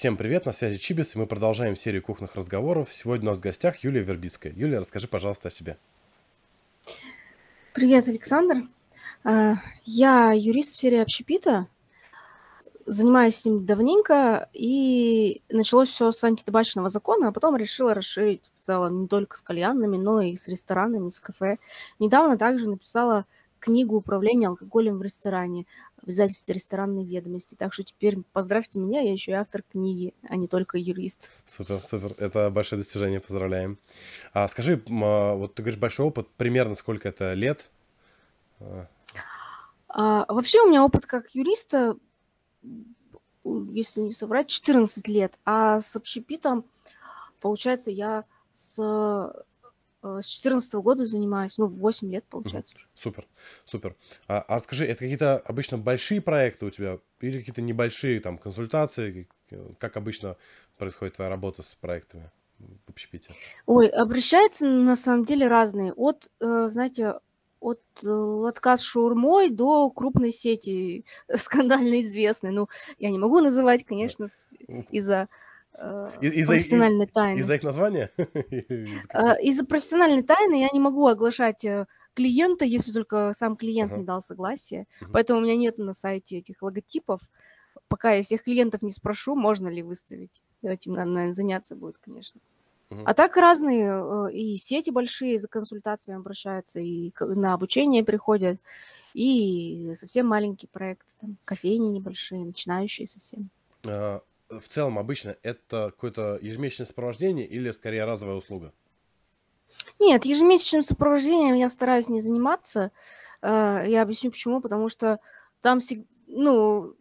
Всем привет, на связи Чибис, и мы продолжаем серию кухонных разговоров. Сегодня у нас в гостях Юлия Вербицкая. Юлия, расскажи, пожалуйста, о себе. Привет, Александр. А, я юрист в сфере общепита, занимаюсь этим давненько, и началось все с антитабачного закона, а потом решила расширить в целом не только с кальянными, но и с ресторанами, с кафе. Недавно также написала книгу управления алкоголем в ресторане в издательстве ресторанной ведомости. Так что теперь поздравьте меня, я еще и автор книги, а не только юрист. Супер, супер. Это большое достижение, поздравляем. А скажи, а, вот ты говоришь большой опыт, примерно сколько это лет? А, вообще у меня опыт как юриста, если не соврать, 14 лет, а с общепитом, получается, я с с 14 года занимаюсь, ну, 8 лет, получается уже. Супер, супер. А, а скажи, это какие-то обычно большие проекты у тебя или какие-то небольшие там консультации? Как обычно происходит твоя работа с проектами в общепите? Ой, обращаются на самом деле разные. От, э, знаете, от э, лотка с шаурмой до крупной сети, скандально известной. Ну, я не могу называть, конечно, из-за из- за профессиональной тайны. Из-за их названия? А, из-за профессиональной тайны я не могу оглашать э, клиента, если только сам клиент не дал согласия. Поэтому у меня нет на сайте этих логотипов. Пока я всех клиентов не спрошу, можно ли выставить. Этим надо заняться будет, конечно. А так разные э, и сети большие за консультациями обращаются, и на обучение приходят, и совсем маленькие проекты, там, кофейни небольшие, начинающие совсем. В целом обычно это какое-то ежемесячное сопровождение или скорее разовая услуга? Нет, ежемесячным сопровождением я стараюсь не заниматься. Э, я объясню почему. Потому что там, ну,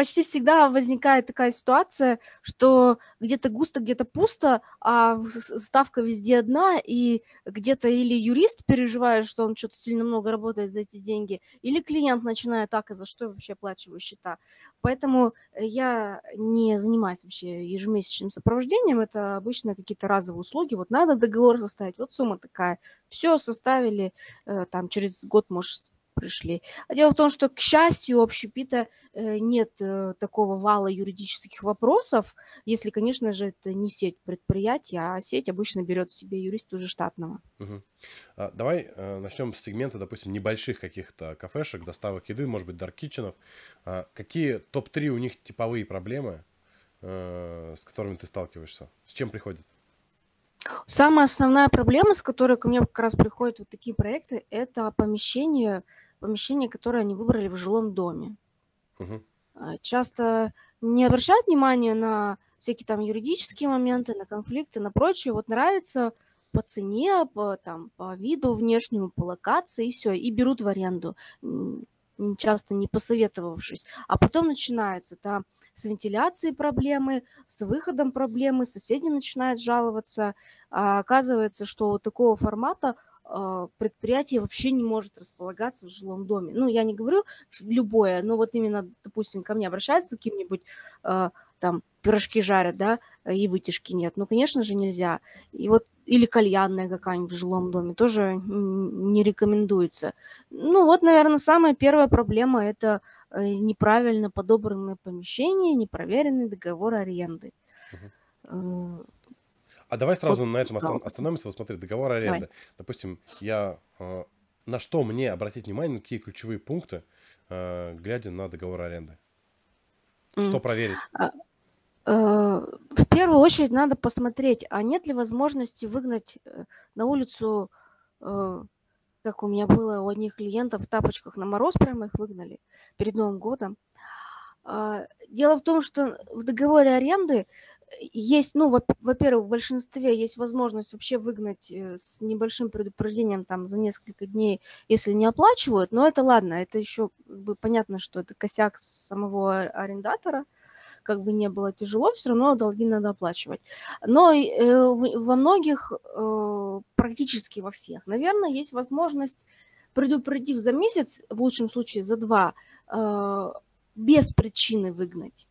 почти всегда возникает такая ситуация, что где-то густо, где-то пусто, а ставка везде одна, и где-то или юрист переживает, что он что-то сильно много работает за эти деньги, или клиент начинает так, а за что я вообще оплачиваю счета. Поэтому я не занимаюсь вообще ежемесячным сопровождением, это обычно какие-то разовые услуги. Вот надо договор составить, вот сумма такая. Все составили, э, там через год, может, пришли. А дело в том, что, к счастью, у общепита э, нет э, такого вала юридических вопросов, если, конечно же, это не сеть предприятий, а сеть обычно берет себе юриста уже штатного. Угу. А, давай э, начнем с сегмента, допустим, небольших каких-то кафешек, доставок еды, может быть, даркитченов. А, какие топ-3 у них типовые проблемы, с которыми ты сталкиваешься? С чем приходят? Самая основная проблема, с которой ко мне как раз приходят вот такие проекты, это помещение помещение, которое они выбрали в жилом доме. Угу. Часто не обращают внимания на всякие там юридические моменты, на конфликты, на прочее. Вот нравится по цене, по, там, по виду внешнему, по локации, и все, и берут в аренду, часто не посоветовавшись. А потом начинается там с вентиляцией проблемы, с выходом проблемы, соседи начинают жаловаться. А оказывается, что такого формата а, предприятие вообще не может располагаться в жилом доме. Ну, я не говорю любое, но вот именно, допустим, ко мне обращаются каким-нибудь, э, там, пирожки жарят, да, и вытяжки нет. Ну, конечно же, нельзя. И вот, или кальянная какая-нибудь в жилом доме тоже не рекомендуется. Ну, вот, наверное, самая первая проблема – это э, неправильно подобранное помещение, непроверенный договор аренды. Uh-huh. А давай сразу вот, на этом да. остановимся. Вот смотри, договор аренды. Давай. Допустим, я э, на что мне обратить внимание, на какие ключевые пункты, э, глядя на договор аренды? Что mm. проверить? А, э, первую очередь надо посмотреть, а нет ли возможности выгнать э, на улицу, э, как у меня было у одних клиентов в тапочках на мороз, прямо их выгнали перед Новым годом. А, дело в том, что в договоре аренды есть, ну, во-первых, в большинстве есть возможность вообще выгнать э, с небольшим предупреждением там за несколько дней, если не оплачивают, но это ладно, это еще как бы понятно, что это косяк самого арендатора, как бы не было тяжело, все равно долги надо оплачивать. Но э, во многих, э, практически во всех, наверное, есть возможность, предупредив за месяц, в лучшем случае за два, э, без причины выгнать.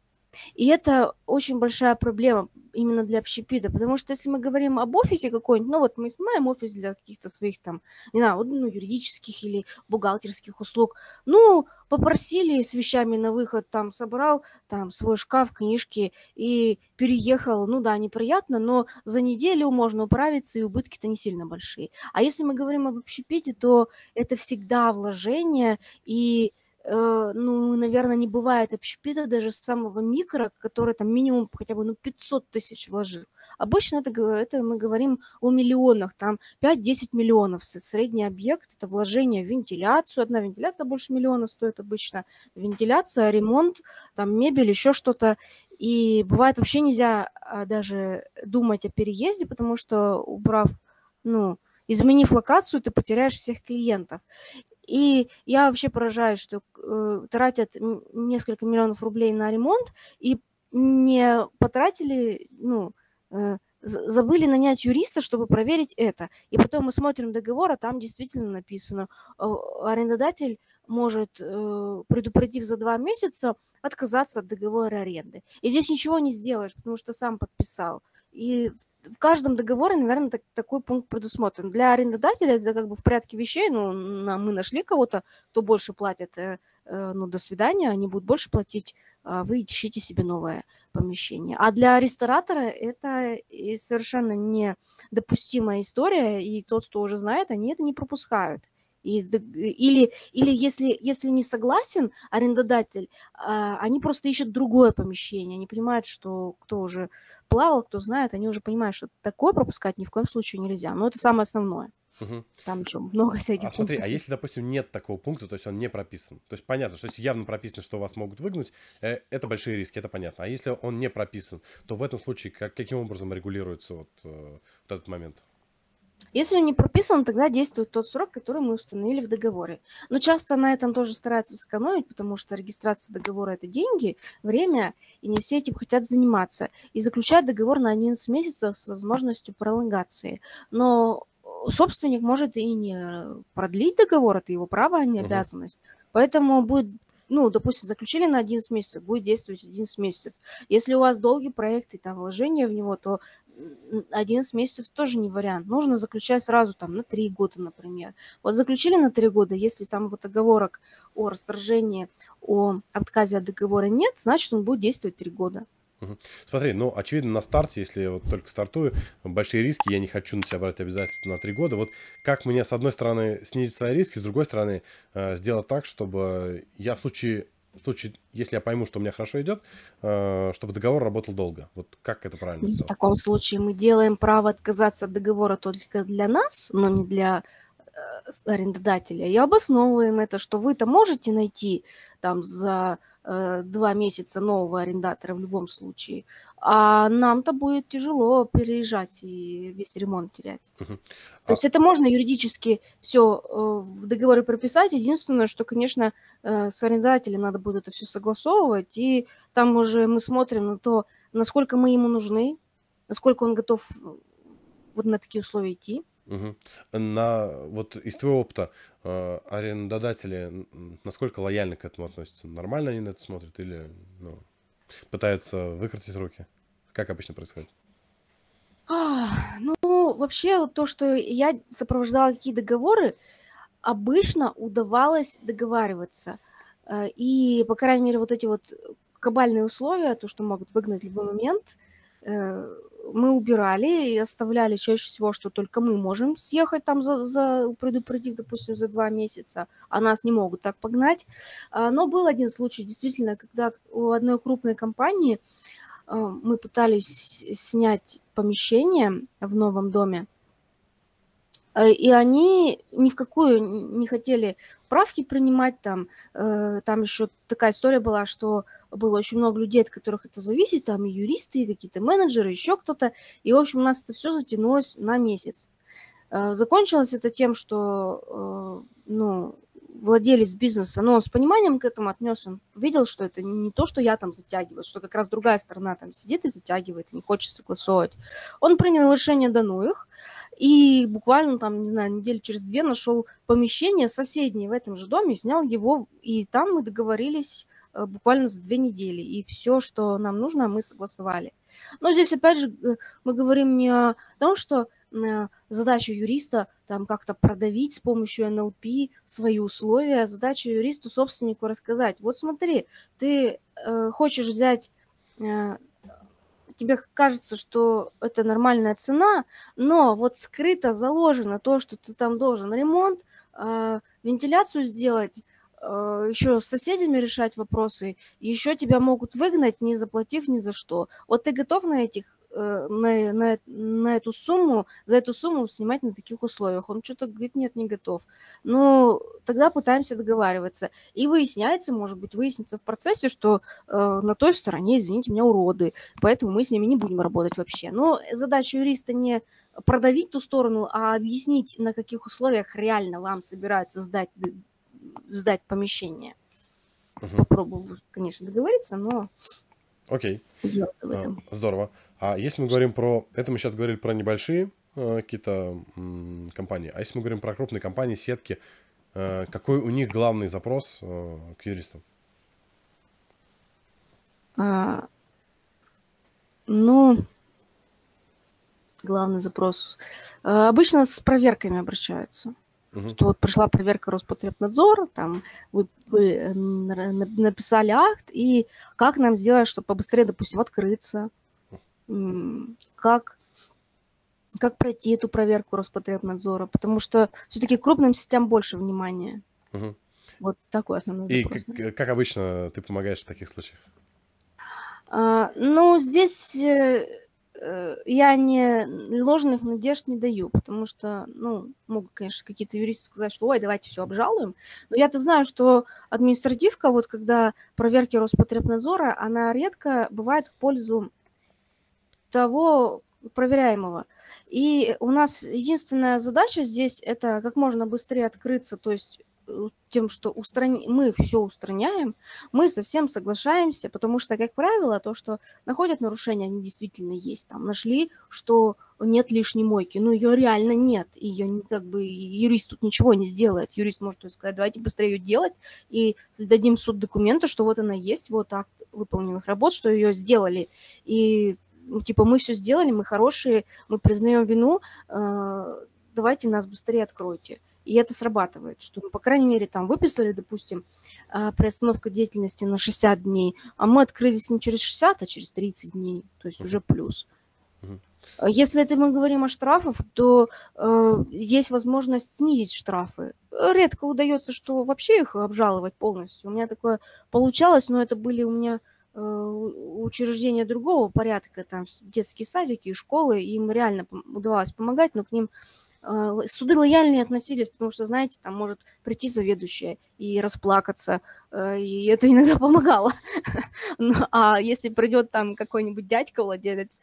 И это очень большая проблема. Именно для общепита. Потому что если мы говорим об офисе какой-нибудь, ну вот мы снимаем офис для каких-то своих там, не знаю, ну, юридических или бухгалтерских услуг. Ну, попросили с вещами на выход, там собрал там свой шкаф, книжки и переехал. Ну да, неприятно, но за неделю можно управиться, и убытки-то не сильно большие. А если мы говорим об общепите, то это всегда вложение, и ну, наверное, не бывает общепита даже самого микро, который там минимум хотя бы ну, 500 тысяч вложил. Обычно это, это мы говорим о миллионах, там 5-10 миллионов. Средний объект – это вложение в вентиляцию. Одна вентиляция больше миллиона стоит обычно. Вентиляция, ремонт, там мебель, еще что-то. И бывает вообще нельзя а, даже думать о переезде, потому что убрав, ну, изменив локацию, ты потеряешь всех клиентов. И я вообще поражаюсь, что э, тратят несколько миллионов рублей на ремонт и не потратили, ну, э, забыли нанять юриста, чтобы проверить это. И потом мы смотрим договор, а там действительно написано, арендодатель может, э, предупредив за два месяца, отказаться от договора аренды. И здесь ничего не сделаешь, потому что сам подписал. И в каждом договоре, наверное, так, такой пункт предусмотрен. Для арендодателя это как бы в порядке вещей, ну, на, мы нашли кого-то, кто больше платит, э, э, ну, до свидания, они будут больше платить, а вы ищите себе новое помещение. А для ресторатора это совершенно недопустимая история, и тот, кто уже знает, они это не пропускают. И, или, или если, если не согласен арендодатель, а, они просто ищут другое помещение. Они понимают, что кто уже плавал, кто знает, они уже понимают, что такое пропускать ни в коем случае нельзя. Но это самое основное. Угу. Там еще много всяких а, смотри, а если, допустим, нет такого пункта, то есть он не прописан, то есть понятно, что если явно прописано, что вас могут выгнать, э, это большие риски, это понятно. А если он не прописан, то в этом случае как, каким образом регулируется вот, э, вот этот момент? Если он не прописан, тогда действует тот срок, который мы установили в договоре. Но часто на этом тоже стараются сэкономить, потому что регистрация договора – это деньги, время, и не все этим хотят заниматься. И заключают договор на 11 месяцев с возможностью пролонгации. Но собственник может и не продлить договор, это его право, а не обязанность. Поэтому будет ну, допустим, заключили на 11 месяцев, будет действовать 11 месяцев. Если у вас долгий проект и там вложения в него, то 11 месяцев тоже не вариант. Нужно заключать сразу там на 3 года, например. Вот заключили на 3 года, если там вот оговорок о расторжении, о отказе от договора нет, значит он будет действовать 3 года. Смотри, ну, очевидно, на старте, если я вот только стартую, большие риски, я не хочу на себя брать обязательства на три года. Вот как мне, с одной стороны, снизить свои риски, с другой стороны, э, сделать так, чтобы я в случае в случае, если я пойму, что у меня хорошо идет, э, чтобы договор работал долго. Вот как это правильно сделать? В таком случае мы делаем право отказаться от договора только для нас, но не для э, арендодателя. И обосновываем это, что вы-то можете найти там за два месяца нового арендатора в любом случае, а нам-то будет тяжело переезжать и весь ремонт терять. Угу. То а... есть это можно юридически все э, в договоре прописать. Единственное, что, конечно, э, с арендателем надо будет это все согласовывать, и там уже мы смотрим на то, насколько мы ему нужны, насколько он готов вот на такие условия идти. Угу. На вот из твоего опыта э, арендодатели насколько лояльно к этому относятся? Нормально они на это смотрят или ну, пытаются выкрутить руки? Как обычно происходит? ну, вообще, то, что я сопровождала какие договоры, обычно удавалось договариваться. Э, и, по крайней мере, вот эти вот кабальные условия, то, что могут выгнать в любой момент, э, мы убирали и оставляли чаще всего, что только мы можем съехать там за, за предупредив, допустим, за два месяца, а нас не могут так погнать. А, но был один случай, действительно, когда у одной крупной компании а, мы пытались снять помещение в новом доме, э, и они ни в какую не хотели правки принимать там. Э, там еще такая история была, что было очень много людей, от которых это зависит, там и юристы, и какие-то менеджеры, еще кто-то. И, в общем, у нас это все затянулось на месяц. Э, закончилось это тем, что, ну, владелец бизнеса, но он с пониманием к этому отнес, он видел, что это не то, что я там затягиваю, что как раз другая сторона там сидит и затягивает, и не хочет согласовывать. Он принял решение до ну их, и буквально там, не знаю, неделю через две нашел помещение соседнее в этом же доме, снял его, и там мы договорились э, буквально за две недели, и все, что нам нужно, мы согласовали. Но здесь, опять же, мы говорим не о том, что задача юриста там как-то продавить с помощью НЛП свои условия, задача юристу собственнику рассказать, вот смотри, ты э, хочешь взять э, тебе кажется, что это нормальная цена, но вот скрыто заложено то, что ты там должен ремонт, э, вентиляцию сделать, э, еще с соседями решать вопросы, еще тебя могут выгнать, не заплатив ни за что. Вот ты готов на этих Э, на, на, на эту сумму, за эту сумму снимать на таких условиях. Он что-то говорит, нет, не готов. Ну, тогда пытаемся договариваться. И выясняется, может быть, выяснится в процессе, что э, на той стороне, извините меня, уроды, поэтому мы с ними не будем работать вообще. Но задача юриста не продавить ту сторону, а объяснить, на каких условиях реально вам собираются сдать, сдать помещение. Угу. Попробую, конечно, договориться, но Окей. А, здорово. А если мы говорим про... Это мы сейчас говорили про небольшие э, какие-то компании. А если мы говорим про крупные компании, сетки, э, какой у них главный запрос э, к юристам? А, ну, главный запрос. А, обычно с проверками обращаются. Угу. Что вот пришла проверка Роспотребнадзора, там вы, вы э, написали акт, и как нам сделать, чтобы побыстрее, допустим, открыться, как, как пройти эту проверку Роспотребнадзора, потому что все-таки крупным сетям больше внимания. Угу. Вот такой основной запрос. И как, как обычно ты помогаешь в таких случаях? А, ну, здесь э, Э, я не ложных надежд не даю, потому что, ну, могут, конечно, какие-то юристы сказать, что, ой, давайте все обжалуем. Но я-то знаю, что административка, вот когда проверки Роспотребнадзора, она редко бывает в пользу того проверяемого. И у нас единственная задача здесь это как можно быстрее открыться, то есть тем, что устрани... мы все устраняем, мы совсем соглашаемся, потому что, как правило, то, что находят нарушения, они действительно есть. Там нашли, что нет лишней мойки, но ее реально нет, ее как бы юрист тут ничего не сделает. Юрист может сказать, давайте быстрее ее делать и сдадим суд документы, что вот она есть, вот акт выполненных работ, что ее сделали. И ну, типа мы все сделали, мы хорошие, мы признаем вину, э, давайте нас быстрее откройте и это срабатывает, что, ну, по крайней мере, там выписали, допустим, а, приостановка деятельности на 60 дней, а мы открылись не через 60, а через 30 дней, то есть уже плюс. Если это мы говорим о штрафах, то э, есть возможность снизить штрафы. Редко удается, что вообще их обжаловать полностью. У меня такое получалось, но это были у меня э, учреждения другого порядка, там детские садики, школы, им реально удавалось помогать, но к ним а, суды лояльнее относились, потому что, знаете, там может прийти заведующая и расплакаться, э, и это иногда помогало. ну, а если придет там какой-нибудь дядька, владелец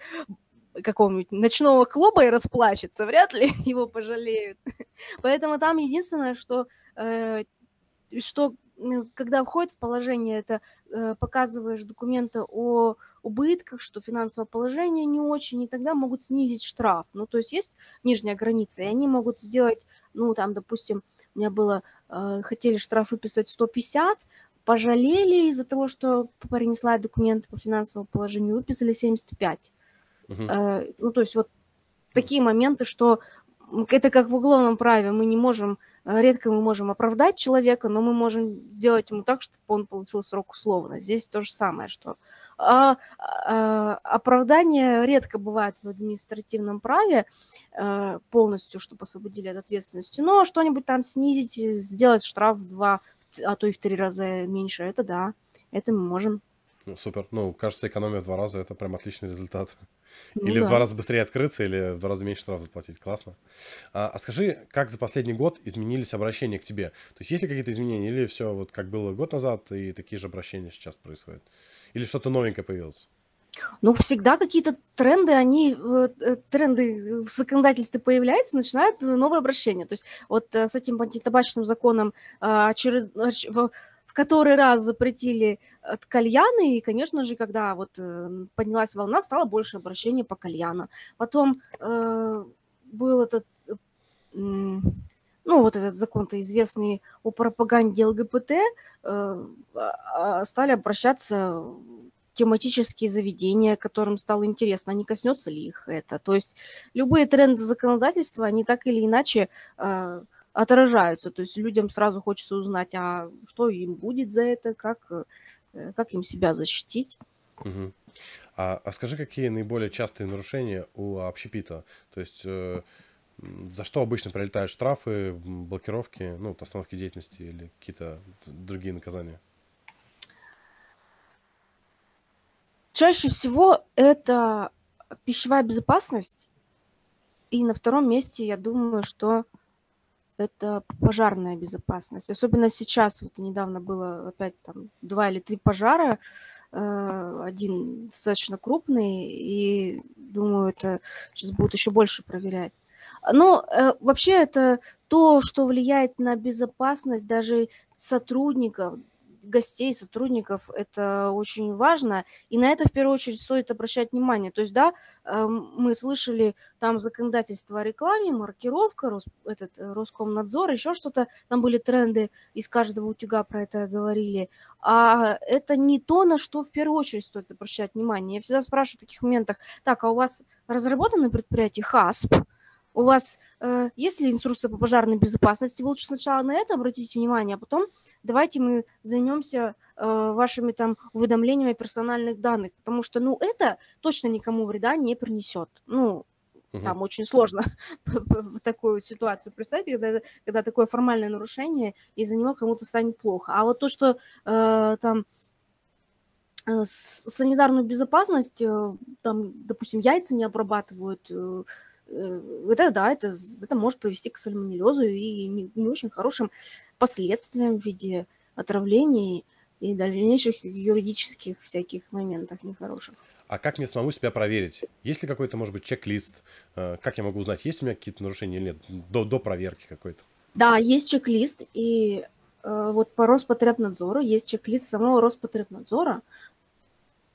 какого-нибудь ночного клуба и расплачется, вряд ли его пожалеют. Поэтому там единственное, что, э, что когда входит в положение, это э, показываешь документы о убытках, что финансовое положение не очень, и тогда могут снизить штраф. Ну, то есть есть нижняя граница, и они могут сделать, ну, там, допустим, у меня было, э, хотели штраф выписать 150, пожалели из-за того, что принесла документы по финансовому положению, выписали 75. Угу. Э, ну, то есть вот такие моменты, что это как в уголовном праве, мы не можем Э, редко мы можем оправдать человека, но мы можем сделать ему так, чтобы он получил срок условно. Здесь то же самое, что а, а, оправдание редко бывает в административном праве а, полностью, чтобы освободили от ответственности, но что-нибудь там снизить, сделать штраф в два, а то и в три раза меньше, это да, это мы можем. Ну, супер. Ну, кажется, экономия в два раза – это прям отличный результат. Ну, или да. в два раза быстрее открыться, или в два раза меньше штраф заплатить. Классно. А, а скажи, как за последний год изменились обращения к тебе? То есть есть ли какие-то изменения, или все вот как было год назад, и такие же обращения сейчас происходят? Или что-то новенькое появилось? Ну, всегда какие-то тренды, они, э, тренды в законодательстве появляются, начинают новые обращения. То есть вот э, с этим антитабачным законом очеред который раз запретили от э, кальяны, и, конечно же, когда вот э, поднялась волна, стало больше обращений по кальяну. Потом э, был этот, э, ну, вот этот закон-то известный о пропаганде ЛГБТ, э, а, стали обращаться тематические заведения, которым стало интересно, не коснется ли их это. То есть любые тренды законодательства, они так или иначе э, отражаются. То есть людям сразу хочется узнать, а что им будет за это, как, э, как им себя защитить. Угу. А, а скажи, какие наиболее частые нарушения у общепита? То есть э, за что обычно прилетают штрафы, блокировки, ну, остановки деятельности или какие-то другие наказания? Чаще всего это пищевая безопасность. И на втором месте, я думаю, что это пожарная безопасность. Особенно сейчас, вот недавно было опять там два или три пожара, э, один достаточно крупный, и думаю, это сейчас будут еще больше проверять. Но э, вообще это то, что влияет на безопасность даже сотрудников, гостей, сотрудников, это очень важно, и на это в первую очередь стоит обращать внимание. То есть, да, эм, мы слышали там законодательство о рекламе, маркировка, Рос, этот э, Роскомнадзор, еще что-то, там были тренды, из каждого утюга про это говорили, а это не то, на что в первую очередь стоит обращать внимание. Я всегда спрашиваю в таких моментах, так, а у вас разработано предприятие ХАСП, у вас э, есть ли инструкция по пожарной безопасности, вы лучше сначала на это обратите внимание, а потом давайте мы займемся э, вашими там уведомлениями персональных данных, потому что, ну, это точно никому вреда не принесет. Ну, угу. там очень сложно такую ситуацию представить, когда, когда такое формальное нарушение, и за него кому-то станет плохо. А вот то, что э, там э, санитарную безопасность, э, там, допустим, яйца не обрабатывают, э, это да, это, это может привести к сальмонеллезу и не, не очень хорошим последствиям в виде отравлений и дальнейших юридических всяких моментах нехороших. А как мне самому себя проверить? Есть ли какой-то, может быть, чек-лист? Э, как я могу узнать, есть у меня какие-то нарушения или нет? До, до проверки какой-то. Да, есть чек-лист. И э, вот по Роспотребнадзору есть чек-лист самого Роспотребнадзора.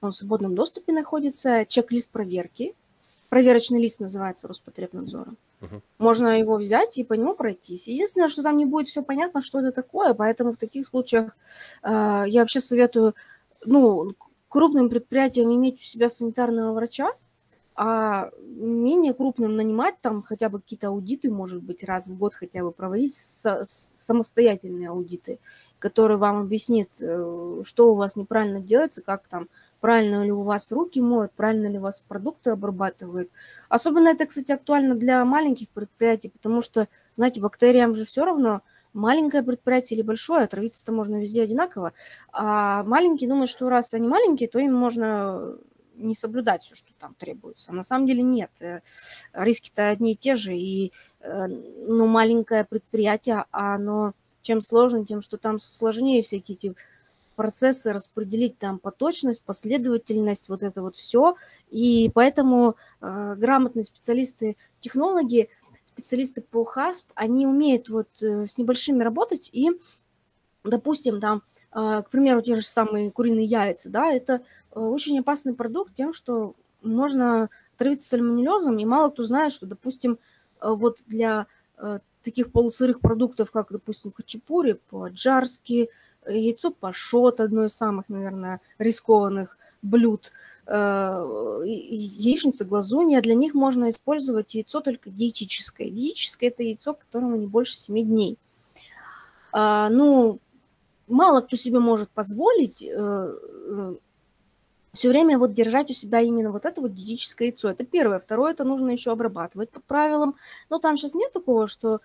Он в свободном доступе находится. Чек-лист проверки проверочный лист называется Роспотребнадзора. Uh-huh. Можно его взять и по нему пройтись. Единственное, что там не будет все понятно, что это такое, поэтому в таких случаях э, я вообще советую, ну, крупным предприятиям иметь у себя санитарного врача, а менее крупным нанимать там хотя бы какие-то аудиты, может быть, раз в год хотя бы проводить со- самостоятельные аудиты, которые вам объяснит, э, что у вас неправильно делается, как там правильно ли у вас руки моют, правильно ли у вас продукты обрабатывают. Особенно это, кстати, актуально для маленьких предприятий, потому что, знаете, бактериям же все равно, маленькое предприятие или большое, отравиться-то можно везде одинаково. А маленькие думают, что раз они маленькие, то им можно не соблюдать все, что там требуется. На самом деле нет. Э, риски-то одни и те же. И э, ну, маленькое предприятие, оно чем сложно, тем, что там сложнее всякие эти процессы распределить там поточность, последовательность, вот это вот все. И поэтому э, грамотные специалисты, технологи, специалисты по ХАСП, они умеют вот э, с небольшими работать и, допустим, там, э, к примеру, те же самые куриные яйца, да, это э, очень опасный продукт тем, что можно травиться сальмонеллезом, и мало кто знает, что, допустим, э, вот для э, таких полусырых продуктов, как, допустим, хачапури, по-аджарски, яйцо пашот, одно из самых, наверное, рискованных блюд, э, яичница глазунья, для них можно использовать яйцо только диетическое. Диетическое – это яйцо, которому не больше 7 дней. А, ну, мало кто себе может позволить э, э, все время вот держать у себя именно вот это вот диетическое яйцо. Это первое. Второе, это нужно еще обрабатывать по правилам. Но там сейчас нет такого, что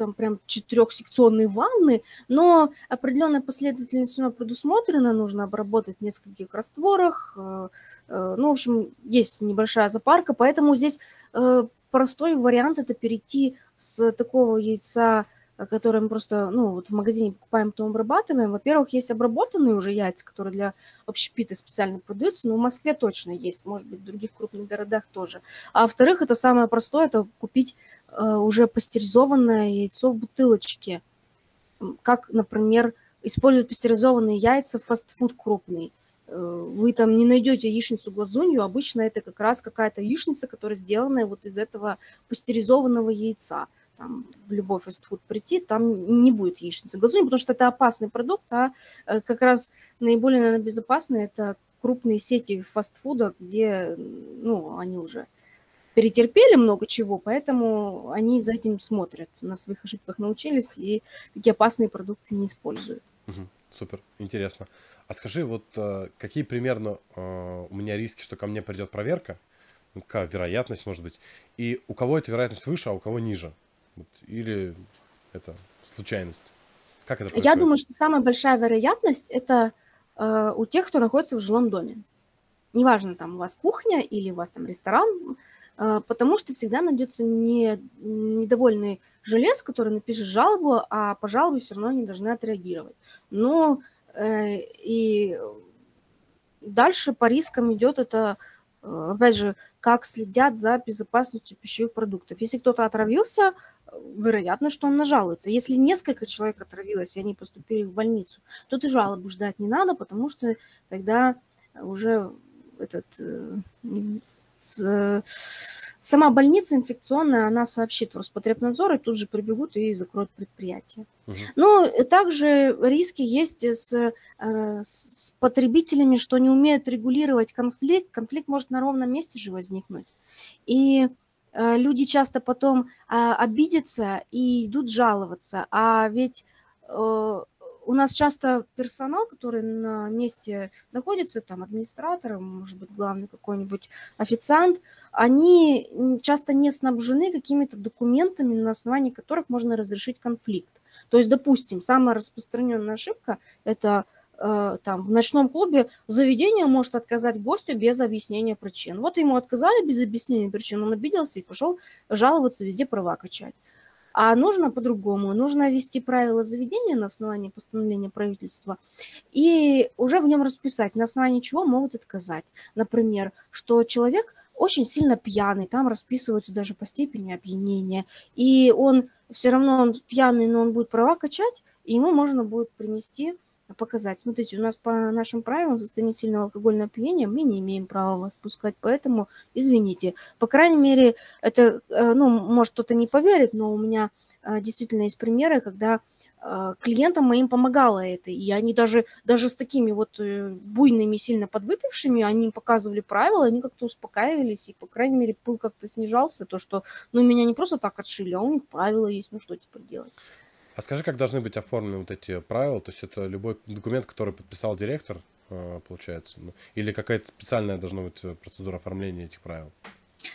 там прям четырехсекционные ванны, но определенная последовательность у предусмотрена, нужно обработать в нескольких растворах, э, э, ну, в общем, есть небольшая запарка, поэтому здесь э, простой вариант это перейти с такого яйца, которое мы просто, ну, вот в магазине покупаем, потом обрабатываем. Во-первых, есть обработанные уже яйца, которые для общепита специально продаются, но в Москве точно есть, может быть, в других крупных городах тоже. А во-вторых, это самое простое, это купить уже пастеризованное яйцо в бутылочке. Как, например, используют пастеризованные яйца в фастфуд крупный. Э, вы там не найдете яичницу глазунью, обычно это как раз какая-то яичница, которая сделана вот из этого пастеризованного яйца. там в любой фастфуд прийти, там не будет яичницы глазуни, потому что это опасный продукт, а э, как раз наиболее, наверное, безопасный это крупные сети фастфуда, где, ну, они уже перетерпели много чего, поэтому они за этим смотрят, на своих ошибках научились и такие опасные продукты не используют. Угу, супер, интересно. А скажи, вот э, какие примерно э, у меня риски, что ко мне придет проверка, ну, какая вероятность может быть, и у кого эта вероятность выше, а у кого ниже? Вот, или это случайность? Как это происходит? Я думаю, что самая большая вероятность это э, у тех, кто находится в жилом доме. Неважно, там у вас кухня или у вас там ресторан, потому что всегда найдется не, недовольный жилец, который напишет жалобу, а по жалобе все равно не должны отреагировать. Но э, и дальше по рискам идет это Э, опять же, как следят за безопасностью пищевых продуктов. Если кто-то отравился, вероятно, что он нажалуется. Если несколько человек отравилось, и они поступили в больницу, то ты жалобу ждать не надо, потому что тогда уже этот э, с, сама больница инфекционная, она сообщит в Роспотребнадзор, и тут же прибегут и закроют предприятие. Угу. Но также риски есть с, э, с потребителями, что не умеют регулировать конфликт. Конфликт может на ровном месте же возникнуть. И э, люди часто потом а, обидятся и идут жаловаться. А ведь у нас часто персонал, который на месте находится, там администратор, может быть, главный какой-нибудь официант, они часто не снабжены какими-то документами, на основании которых можно разрешить конфликт. То есть, допустим, самая распространенная ошибка – это э, там, в ночном клубе заведение может отказать гостю без объяснения причин. Вот ему отказали без объяснения причин, он обиделся и пошел жаловаться, везде права качать. А нужно по-другому. Нужно ввести правила заведения на основании постановления правительства и уже в нем расписать, на основании чего могут отказать. Например, что человек очень сильно пьяный, там расписывается даже по степени опьянения, и он все равно он пьяный, но он будет права качать, и ему можно будет принести показать. Смотрите, у нас по нашим правилам состояние сильного алкогольного опьянения мы не имеем права вас пускать, поэтому извините. По крайней мере, это, э, ну, может кто-то не поверит, но у меня э, действительно есть примеры, когда э, клиентам моим помогало это, и они даже, даже с такими вот буйными, сильно подвыпившими, они показывали правила, они как-то успокаивались, и, по крайней мере, пыл как-то снижался, то, что, ну, меня не просто так отшили, а у них правила есть, ну, что теперь делать. А скажи, как должны быть оформлены вот эти правила? То есть это любой документ, который подписал директор, э, получается? Ну, или какая-то специальная должна быть э, процедура оформления этих правил?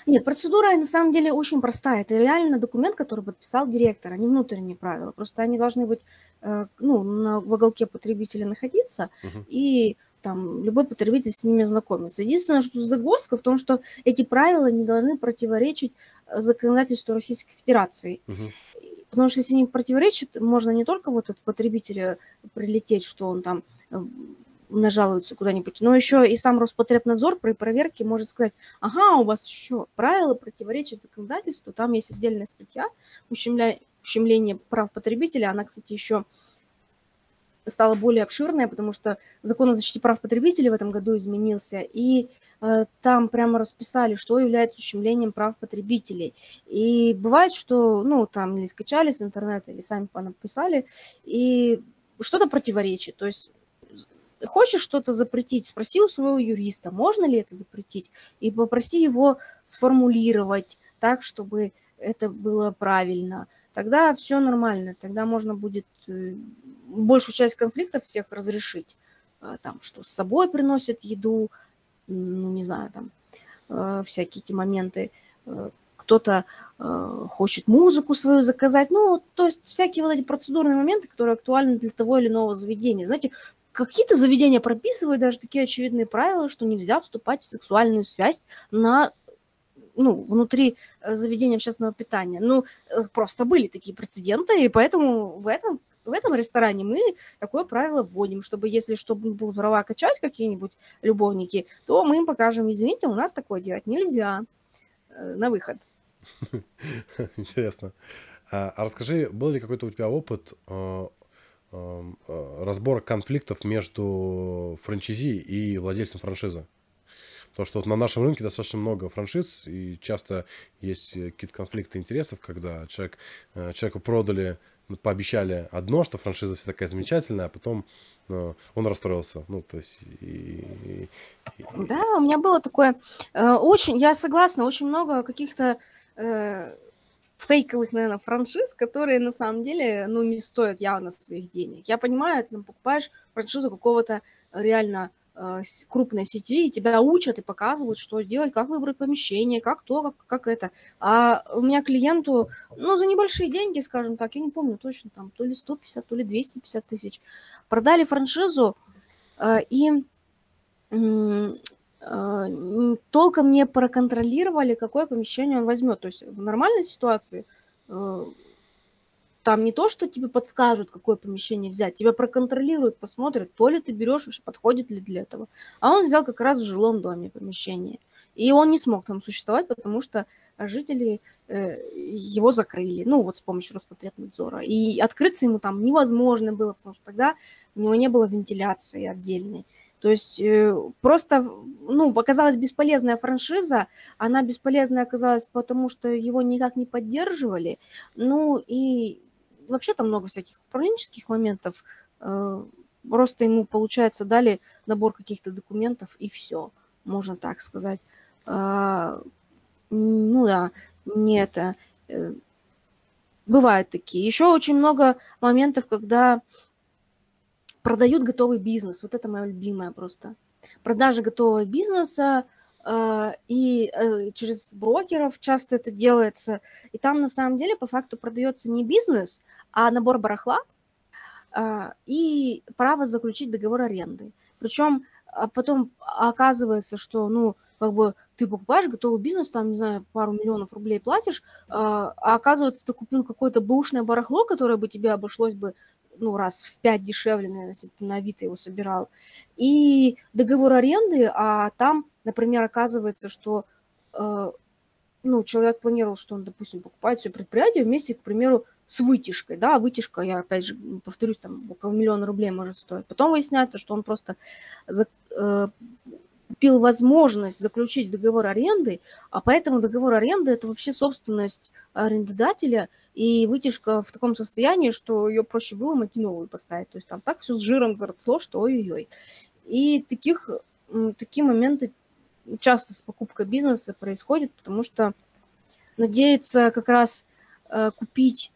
Нет, процедура на самом деле очень простая. Это реально документ, который подписал директор, а не внутренние правила. Просто они должны быть э, ну, на, в уголке потребителя находиться, угу. и там любой потребитель с ними знакомится. Единственное, что загвоздка в том, что эти правила не должны противоречить законодательству Российской Федерации. Угу. Потому что если они противоречат, можно не только вот от потребителя прилететь, что он там э, нажалуется куда-нибудь, но еще и сам Роспотребнадзор при проверке может сказать, ага, у вас еще правила противоречат законодательству, там есть отдельная статья ущемля... ущемление прав потребителя, она, кстати, еще стала более обширная, потому что закон о защите прав потребителей в этом году изменился, и Э, там прямо расписали, что является ущемлением прав потребителей. И бывает, что, ну, там или скачали с интернета, или сами написали, и что-то противоречит. То есть хочешь что-то запретить, спроси у своего юриста, можно ли это запретить, и попроси его сформулировать так, чтобы это было правильно. Тогда все нормально, тогда можно будет э, большую часть конфликтов всех разрешить. Э, там, что с собой приносят еду, ну, не знаю, там, э, всякие эти моменты. Э, кто-то хочет музыку свою заказать. Ну, то есть всякие вот эти процедурные моменты, которые актуальны для того или иного заведения. Знаете, какие-то заведения прописывают даже такие очевидные правила, что нельзя вступать в сексуальную связь на ну, внутри заведения общественного питания. Ну, просто были такие прецеденты, и поэтому в этом в этом ресторане мы такое правило вводим, чтобы если что будут права качать какие-нибудь любовники, то мы им покажем, извините, у нас такое делать нельзя э, на выход. Интересно. А, а расскажи, был ли какой-то у тебя опыт э, э, разбора конфликтов между франчайзи и владельцем франшизы? Потому что вот на нашем рынке достаточно много франшиз, и часто есть э, какие-то конфликты интересов, когда человек, э, человеку продали, пообещали одно, что франшиза вся такая замечательная, а потом ну, он расстроился. Ну, то есть... И, и... Да, у меня было такое... Очень, я согласна, очень много каких-то фейковых, наверное, франшиз, которые на самом деле, ну, не стоят явно своих денег. Я понимаю, ты покупаешь франшизу какого-то реально э, крупной сети, и тебя учат и показывают, что делать, как выбрать помещение, как то, как, как это. А у меня клиенту, ну, за небольшие деньги, скажем так, я не помню точно, там, то ли 150, то ли 250 тысяч, продали франшизу, э, и а, толком не проконтролировали, какое помещение он возьмет. То есть в нормальной ситуации э, там не то, что тебе подскажут, какое помещение взять, тебя проконтролируют, посмотрят, то ли ты берешь, вообще подходит ли для этого. А он взял как раз в жилом доме помещение. И он не смог там существовать, потому что жители э, его закрыли, ну вот с помощью Роспотребнадзора. И открыться ему там невозможно было, потому что тогда у него не было вентиляции отдельной. То есть э, просто, ну, оказалась бесполезная франшиза, она бесполезная оказалась, потому что его никак не поддерживали, ну, и вообще там много всяких управленческих моментов, э, просто ему, получается, дали набор каких-то документов, и все, можно так сказать. А, ну да, не это. Э, бывают такие. Еще очень много моментов, когда продают готовый бизнес. Вот это мое любимое просто. Продажа готового бизнеса, и э, через брокеров часто это делается. И там на самом деле по факту продается не бизнес, а набор барахла э, и право заключить договор аренды. Причем а потом оказывается, что, ну, как бы ты покупаешь готовый бизнес, там, не знаю, пару миллионов рублей платишь, а оказывается, ты купил какое-то бэушное барахло, которое бы тебе обошлось бы ну, раз в пять дешевле, наверное, если ты на Авито его собирал. И договор аренды, а там, например, оказывается, что э, ну, человек планировал, что он, допустим, покупает все предприятие вместе, к примеру, с вытяжкой, да, вытяжка, я опять же повторюсь, там около миллиона рублей может стоить. Потом выясняется, что он просто за, э, купил возможность заключить договор аренды, а поэтому договор аренды это вообще собственность арендодателя – и вытяжка в таком состоянии, что ее проще выломать и новую поставить. То есть там так все с жиром заросло, что ой-ой-ой. И таких, такие моменты часто с покупкой бизнеса происходят, потому что надеяться как раз э, купить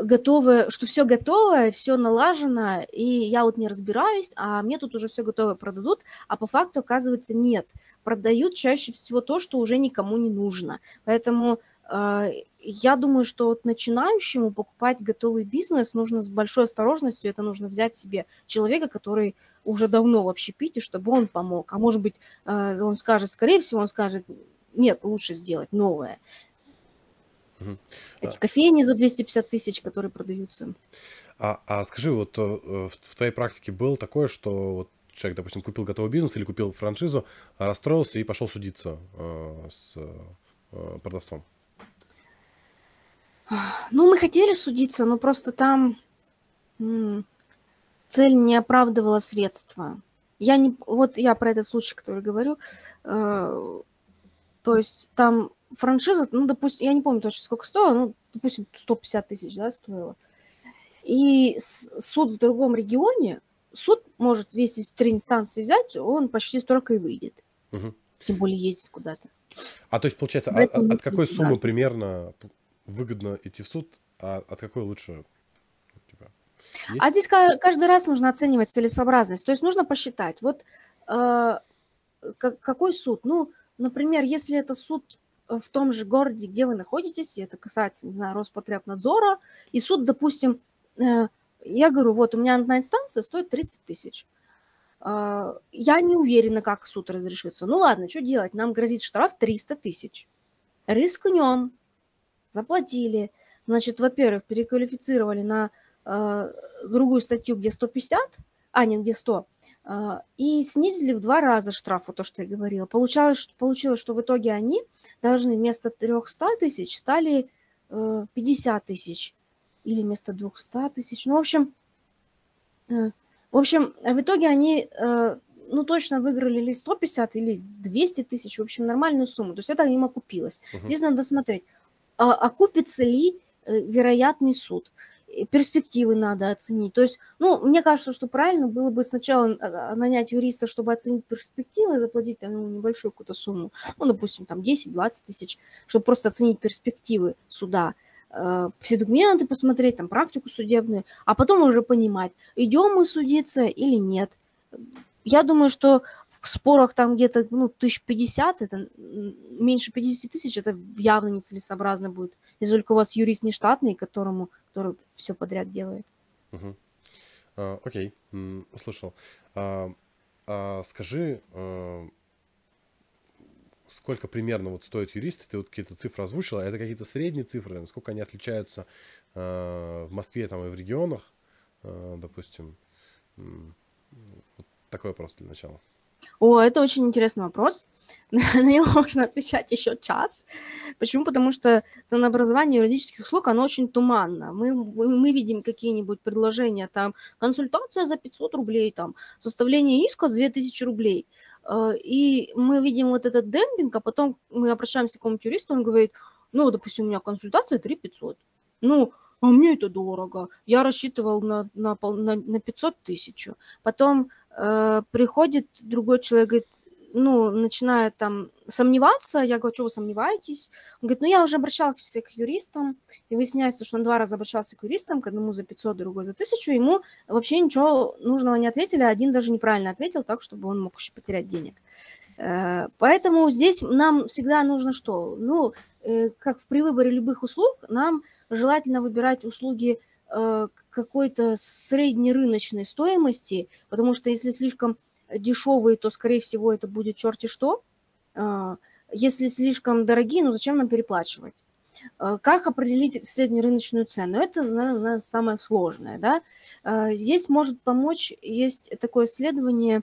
готовое, что все готовое, все налажено, и я вот не разбираюсь, а мне тут уже все готовое продадут, а по факту оказывается нет. Продают чаще всего то, что уже никому не нужно. Поэтому э, я думаю, что вот начинающему покупать готовый бизнес нужно с большой осторожностью. Это нужно взять себе человека, который уже давно в общепите, чтобы он помог. А может быть, э, он скажет, скорее всего, он скажет, нет, лучше сделать новое. Угу. Эти кофейни за 250 тысяч, которые продаются. А, а скажи, вот э, в твоей практике было такое, что вот человек, допустим, купил готовый бизнес или купил франшизу, расстроился и пошел судиться э, с э, продавцом? Ну, мы хотели судиться, но просто там цель не оправдывала средства. Я не, вот я про этот случай, который говорю, э, то есть там франшиза, ну, допустим, я не помню точно, сколько стоило, ну, допустим, 150 тысяч, да, стоило. И суд в другом регионе, суд может весь три инстанции взять, он почти столько и выйдет. Угу. Тем более ездить куда-то. А то есть, получается, от, от какой суммы примерно выгодно идти в суд, а от какой лучше? Типа, а здесь каждый раз нужно оценивать целесообразность. То есть нужно посчитать, вот э, какой суд? Ну, например, если это суд в том же городе, где вы находитесь, и это касается, не знаю, Роспотребнадзора, и суд, допустим, э, я говорю, вот у меня одна инстанция стоит 30 тысяч. Э, я не уверена, как суд разрешится. Ну ладно, что делать? Нам грозит штраф 300 тысяч. Рискнем, заплатили. Значит, во-первых, переквалифицировали на э, другую статью, где 150, а не где 100, э, и снизили в два раза штраф, вот то, что я говорила. Получалось, получилось, что в итоге они должны вместо 300 тысяч стали э, 50 тысяч или вместо 200 тысяч. Ну, в общем, э, в общем, в итоге они э, ну, точно выиграли или 150, или 200 тысяч, в общем, нормальную сумму. То есть это им окупилось. Угу. Здесь надо смотреть, а, окупится ли э, вероятный суд перспективы надо оценить. То есть, ну, мне кажется, что правильно было бы сначала а, а, нанять юриста, чтобы оценить перспективы, заплатить там, небольшую какую-то сумму, ну, допустим, там 10-20 тысяч, чтобы просто оценить перспективы суда, э, все документы посмотреть, там, практику судебную, а потом уже понимать, идем мы судиться или нет. Я думаю, что в спорах там где-то, ну, 1050, это меньше 50 тысяч, это явно нецелесообразно будет. Если только у вас юрист не штатный, которому который все подряд делает. Угу. А, окей, услышал. А, а скажи, а, сколько примерно вот стоит юрист? Ты вот какие-то цифры озвучила. Это какие-то средние цифры? Насколько они отличаются а, в Москве там и в регионах, а, допустим? Такой вопрос для начала. О, это очень интересный вопрос. На него можно отвечать еще час. Почему? Потому что ценообразование юридических услуг, оно очень туманно. Мы, мы видим какие-нибудь предложения, там, консультация за 500 рублей, там, составление иска за 2000 рублей. Э, и мы видим вот этот демпинг, а потом мы обращаемся к какому-нибудь юристу, он говорит, ну, допустим, у меня консультация 3 500. Ну, а мне это дорого. Я рассчитывал на, на, на, на 500 тысяч. Потом э, приходит другой человек, говорит, ну, начинает там сомневаться, я говорю, что вы сомневаетесь? Он говорит, ну, я уже обращался к юристам, и выясняется, что он два раза обращался к юристам, к одному за 500, другой за 1000, ему вообще ничего нужного не ответили, а один даже неправильно ответил, так, чтобы он мог еще потерять денег. Э, поэтому здесь нам всегда нужно что? Ну, э, как при выборе любых услуг, нам желательно выбирать услуги э, какой-то среднерыночной стоимости, потому что если слишком дешевые, то, скорее всего, это будет черти что. А, если слишком дорогие, ну зачем нам переплачивать? А, как определить среднерыночную цену? Это наверное, самое сложное. Да? А, здесь может помочь, есть такое исследование,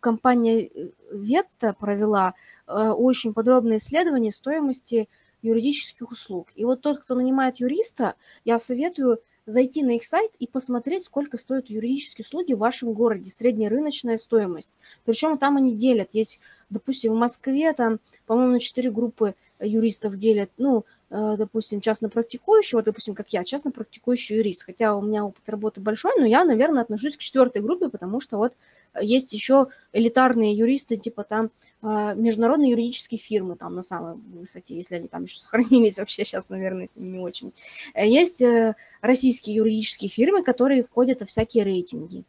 компания Ветта провела очень подробное исследование стоимости юридических услуг. И вот тот, кто нанимает юриста, я советую зайти на их сайт и посмотреть, сколько стоят юридические услуги в вашем городе, средняя рыночная стоимость. Причем там они делят. Есть, допустим, в Москве там, по-моему, 4 группы юристов делят, ну, допустим, частно практикующего, допустим, как я, частно практикующий юрист. Хотя у меня опыт работы большой, но я, наверное, отношусь к четвертой группе, потому что вот есть еще элитарные юристы, типа там а, международные юридические фирмы там на самой высоте, если они там еще сохранились вообще, сейчас, наверное, с ними не очень. Э, есть э, российские юридические фирмы, которые входят во всякие рейтинги.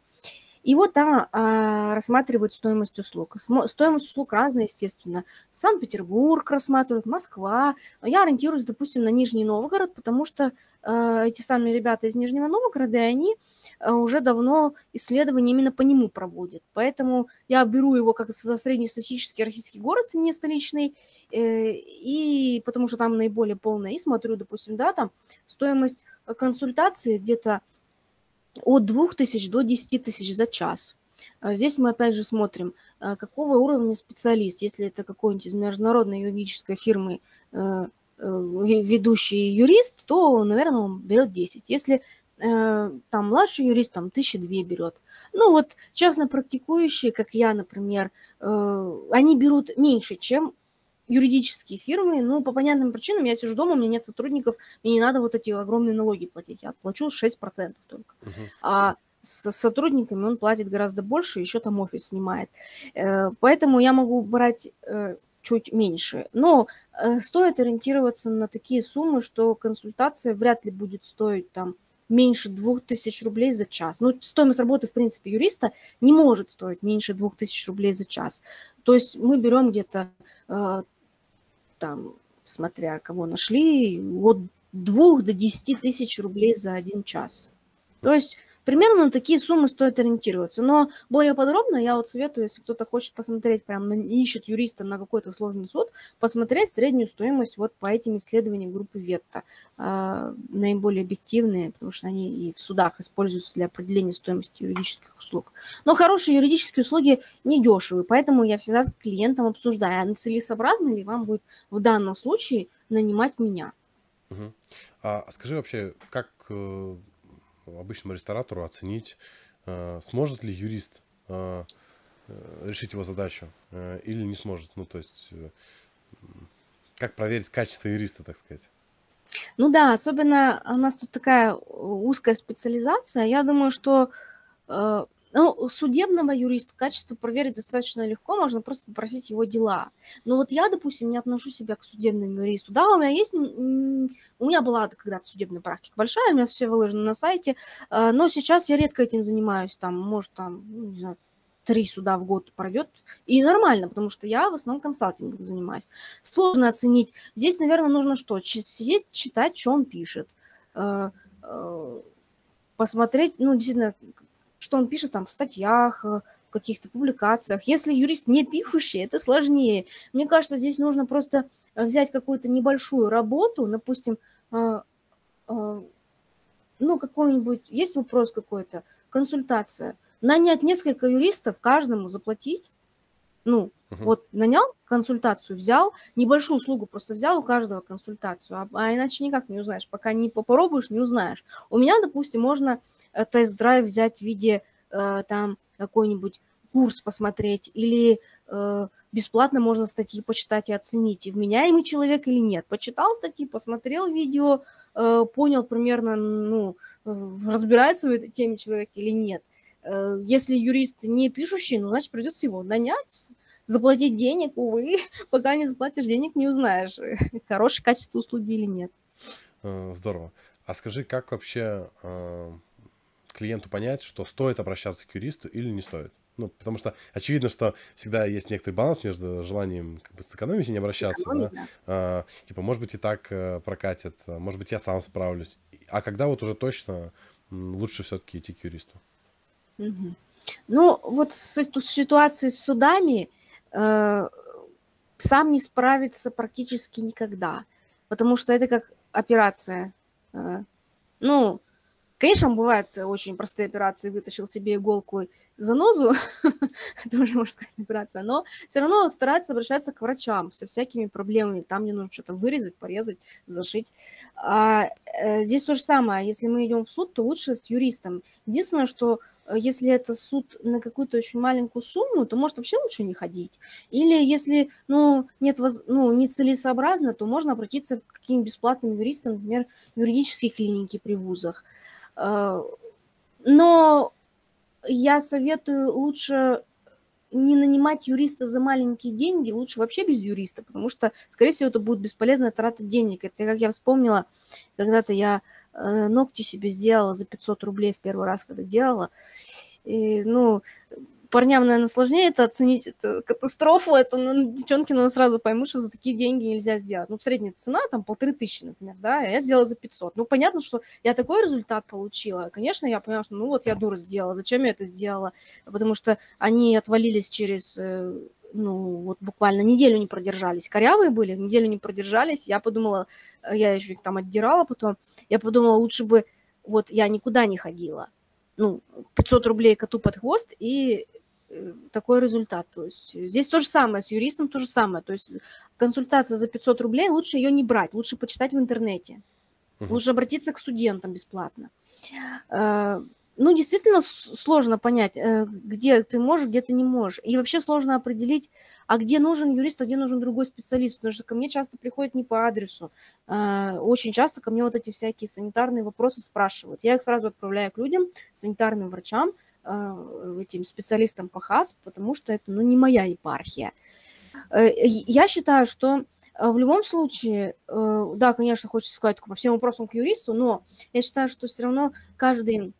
И вот там а, рассматривают стоимость услуг. Стоимость услуг разная, естественно. Санкт-Петербург рассматривают, Москва. Я ориентируюсь, допустим, на Нижний Новгород, потому что а, эти самые ребята из Нижнего Новгорода, и они а, уже давно исследования именно по нему проводят. Поэтому я беру его как за среднестатистический российский город, не столичный, э, и потому что там наиболее полное, и смотрю, допустим, да, там стоимость консультации где-то от 2000 до 10 тысяч за час. А здесь мы опять же смотрим, а, какого уровня специалист. Если это какой-нибудь из международной юридической фирмы э, э, ведущий юрист, то, наверное, он берет 10. Если э, там младший юрист, там тысячи две берет. Ну вот частно практикующие, как я, например, они берут меньше, чем юридические фирмы, ну, по понятным причинам, я сижу дома, у меня нет сотрудников, мне не надо вот эти огромные налоги платить, я плачу 6% только. Uh-huh. А с сотрудниками он платит гораздо больше, еще там офис снимает. Э, поэтому я могу брать э, чуть меньше. Но э, стоит ориентироваться на такие суммы, что консультация вряд ли будет стоить там меньше 2000 рублей за час. Ну, стоимость работы, в принципе, юриста не может стоить меньше 2000 рублей за час. То есть мы берем где-то там, смотря кого нашли, от 2 до 10 тысяч рублей за один час. То есть Примерно на такие суммы стоит ориентироваться. Но более подробно я вот советую, если кто-то хочет посмотреть, прям ищет юриста на какой-то сложный суд, посмотреть среднюю стоимость вот по этим исследованиям группы Ветта. Э, наиболее объективные, потому что они и в судах используются для определения стоимости юридических услуг. Но хорошие юридические услуги не дешевые, поэтому я всегда с клиентом обсуждаю, а целесообразно ли вам будет в данном случае нанимать меня. Угу. А скажи вообще, как э, обычному ресторатору оценить, э, сможет ли юрист э, решить его задачу или не сможет? Ну, то есть, как проверить качество юриста, так сказать? Ну да, особенно у нас тут такая узкая специализация. Я думаю, что ну, судебного юриста качество проверить достаточно легко, можно просто попросить его дела. Но вот я, допустим, не отношу себя к судебному юристу. Да, у меня есть, у меня была когда-то судебная практика большая, у меня все выложено на сайте, а, но сейчас я редко этим занимаюсь, там, может, там, ну, не знаю, три суда в год пройдет, и нормально, потому что я в основном консалтингом занимаюсь. Сложно оценить. Здесь, наверное, нужно что? Сидеть, читать, что он пишет, а, а, посмотреть, ну, действительно, что он пишет там в статьях, э, в каких-то публикациях. Если юрист не пишущий, это сложнее. Мне кажется, здесь нужно просто э, взять какую-то небольшую работу, допустим, э, ну, какой-нибудь, есть вопрос какой-то, консультация, нанять несколько юристов, каждому заплатить, ну, угу. вот нанял консультацию, взял, небольшую услугу просто взял у каждого консультацию, а, а иначе никак не узнаешь, пока не попробуешь, не узнаешь. У меня, допустим, можно тест-драйв взять в виде э, там какой-нибудь курс посмотреть или э, бесплатно можно статьи почитать и оценить, вменяемый человек или нет. Почитал статьи, посмотрел видео, понял примерно, ну, разбирается в этой теме человек или нет. Если юрист не пишущий, ну, значит, придется его нанять, заплатить денег, увы, пока не заплатишь денег, не узнаешь, хорошее качество услуги или нет. Здорово. А скажи, как вообще клиенту понять, что стоит обращаться к юристу или не стоит? Ну, потому что очевидно, что всегда есть некоторый баланс между желанием как бы сэкономить и не обращаться. Сэкономить, да? Да. А, типа, может быть, и так э, прокатит, а, может быть, я сам справлюсь. А когда вот уже точно лучше все-таки идти к юристу? Угу. Ну, вот с, с ситуацией с судами э, сам не справится практически никогда, потому что это как операция. Э, ну, Конечно, бывают очень простые операции, вытащил себе иголку и занозу, это можно сказать, операция, но все равно старается обращаться к врачам со всякими проблемами, там мне нужно что-то вырезать, порезать, зашить. А, э, здесь то же самое, если мы идем в суд, то лучше с юристом. Единственное, что э, если это суд на какую-то очень маленькую сумму, то может вообще лучше не ходить. Или если ну, нет, ну, нецелесообразно, то можно обратиться к каким бесплатным юристам, например, юридические клиники при вузах. Э, но я советую лучше не нанимать юриста за маленькие деньги, лучше вообще без юриста, потому что, скорее всего, это будет бесполезная трата денег. Это, как я вспомнила, когда-то я э, ногти себе сделала за 500 рублей в первый раз, когда делала. И, ну, парням, наверное, сложнее это оценить, это катастрофу, это, ну, девчонки, наверное, сразу поймут, что за такие деньги нельзя сделать. Ну, средняя цена, там, полторы тысячи, например, да, а я сделала за 500. Ну, понятно, что я такой результат получила. Конечно, я поняла, что, ну, вот я дура сделала, зачем я это сделала? Потому что они отвалились через э, ну, вот буквально неделю не продержались. Корявые были, неделю не продержались. Я подумала, э, я еще их там отдирала потом, я подумала, лучше бы вот я никуда не ходила. Ну, 500 рублей коту под хвост, и Э, такой результат. То есть э, здесь то же самое, с юристом то же самое. То есть консультация за 500 рублей, лучше ее не брать, лучше почитать в интернете. Угу. Лучше обратиться к студентам бесплатно. Э, ну, действительно сложно понять, где ты можешь, где ты не можешь. И вообще сложно определить, а где нужен юрист, а где нужен другой специалист. Потому что ко мне часто приходят не по адресу. Очень часто ко мне вот эти всякие санитарные вопросы спрашивают. Я их сразу отправляю к людям, санитарным врачам, а, этим специалистом по ХАС, потому что это ну, не моя епархия. Э, я считаю, что э, в любом случае, э, да, конечно, хочется сказать по всем вопросам к юристу, но я считаю, что все равно каждый,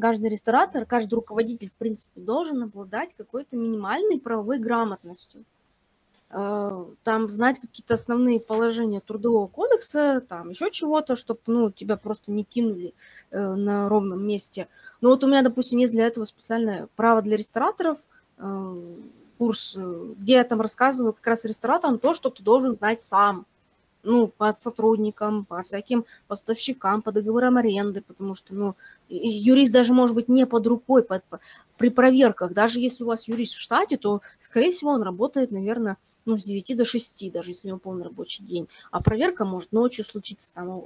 каждый ресторатор, каждый руководитель, в принципе, должен обладать какой-то минимальной правовой грамотностью. Там знать какие-то основные положения трудового кодекса, там еще чего-то, чтобы ну, тебя просто не кинули на ровном месте – ну вот у меня, допустим, есть для этого специальное право для рестораторов, э, курс, э, где я там рассказываю как раз рестораторам то, что ты должен знать сам. Ну, по сотрудникам, по всяким поставщикам, по договорам аренды, потому что, ну, юрист даже может быть не под рукой под, при проверках. Даже если у вас юрист в штате, то, скорее всего, он работает, наверное, ну, с 9 до 6, даже если у него полный рабочий день. А проверка может ночью случиться, там,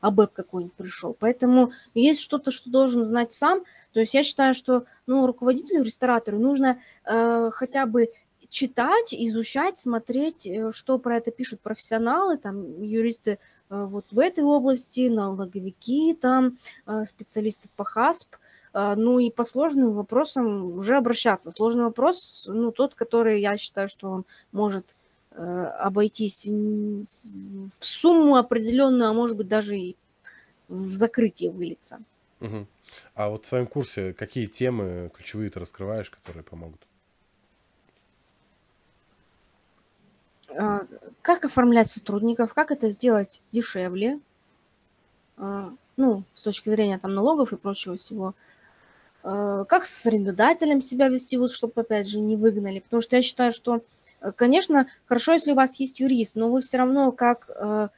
АБЭП какой-нибудь пришел. Поэтому есть что-то, что должен знать сам. То есть я считаю, что, ну, руководителю, ресторатору нужно э, хотя бы читать, изучать, смотреть, э, что про это пишут профессионалы, там, юристы э, вот в этой области, налоговики, там, э, специалисты по ХАСП, ну и по сложным вопросам уже обращаться. Сложный вопрос, ну, тот, который я считаю, что он может обойтись в сумму определенную, а может быть даже и в закрытие вылиться. Угу. А вот в своем курсе какие темы ключевые ты раскрываешь, которые помогут? Как оформлять сотрудников, как это сделать дешевле, а, ну, с точки зрения там налогов и прочего всего, а, как с арендодателем себя вести, вот, чтобы, опять же, не выгнали, потому что я считаю, что, э, конечно, хорошо, если у вас есть юрист, но вы все равно как э,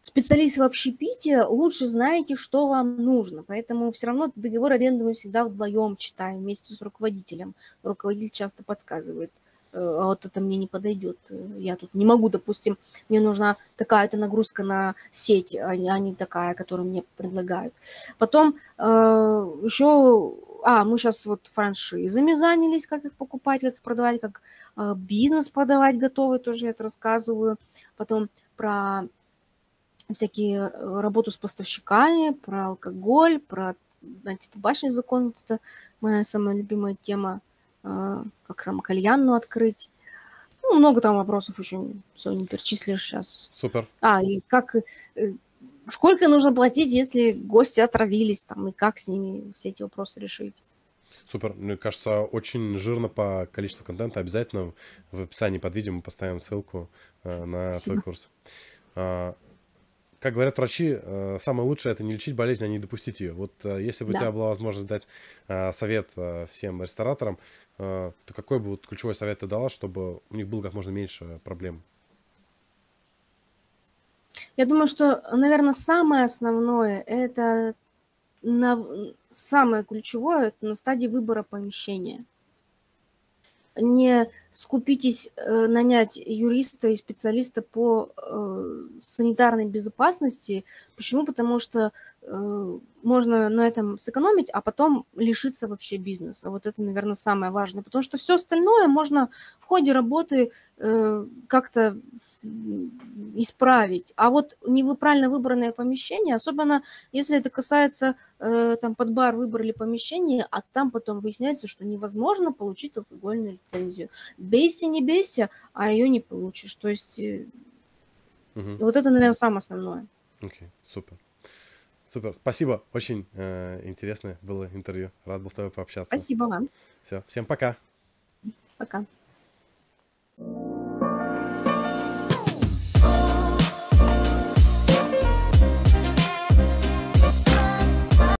специалист в общепите лучше знаете, что вам нужно, поэтому все равно договор аренды мы всегда вдвоем читаем вместе с руководителем. Руководитель часто подсказывает – а вот это мне не подойдет. Я тут не могу, допустим, мне нужна такая-то нагрузка на сеть, а не а такая, которую мне предлагают. Потом э, еще, а, мы сейчас вот франшизами занялись, как их покупать, как их продавать, как э, бизнес продавать готовый, тоже я это рассказываю. Потом про всякие работу с поставщиками, про алкоголь, про антитабачный закон, вот это моя самая любимая тема – как там кальянну открыть. Ну, много там вопросов еще, все не перечислишь сейчас. Супер. А, и как, э, сколько нужно платить, если гости отравились там, и как с ними все эти вопросы решить? Супер. Мне кажется, очень жирно по количеству контента. Обязательно в описании под видео мы поставим ссылку э, на Спасибо. свой курс. А, как говорят врачи, э, самое лучшее это не лечить болезнь, а не допустить ее. Вот если бы да. у тебя была возможность дать совет всем рестораторам, то какой бы вот ключевой совет ты дала, чтобы у них было как можно меньше проблем? Я думаю, что, наверное, самое основное это на, самое ключевое это на стадии выбора помещения не скупитесь э, нанять юриста и специалиста по э, санитарной безопасности. Почему? Потому что э, можно на этом сэкономить, а потом лишиться вообще бизнеса. Вот это, наверное, самое важное. Потому что все остальное можно в ходе работы э, как-то исправить. А вот неправильно выбранное помещение, особенно если это касается, э, там под бар выбрали помещение, а там потом выясняется, что невозможно получить алкогольную лицензию. Бейся, не бейся, а ее не получишь. То есть угу. вот это, наверное, самое основное. Окей, okay, супер. Супер, спасибо, очень э, интересное было интервью. Рад был с тобой пообщаться. Спасибо вам. Все, всем пока. Пока.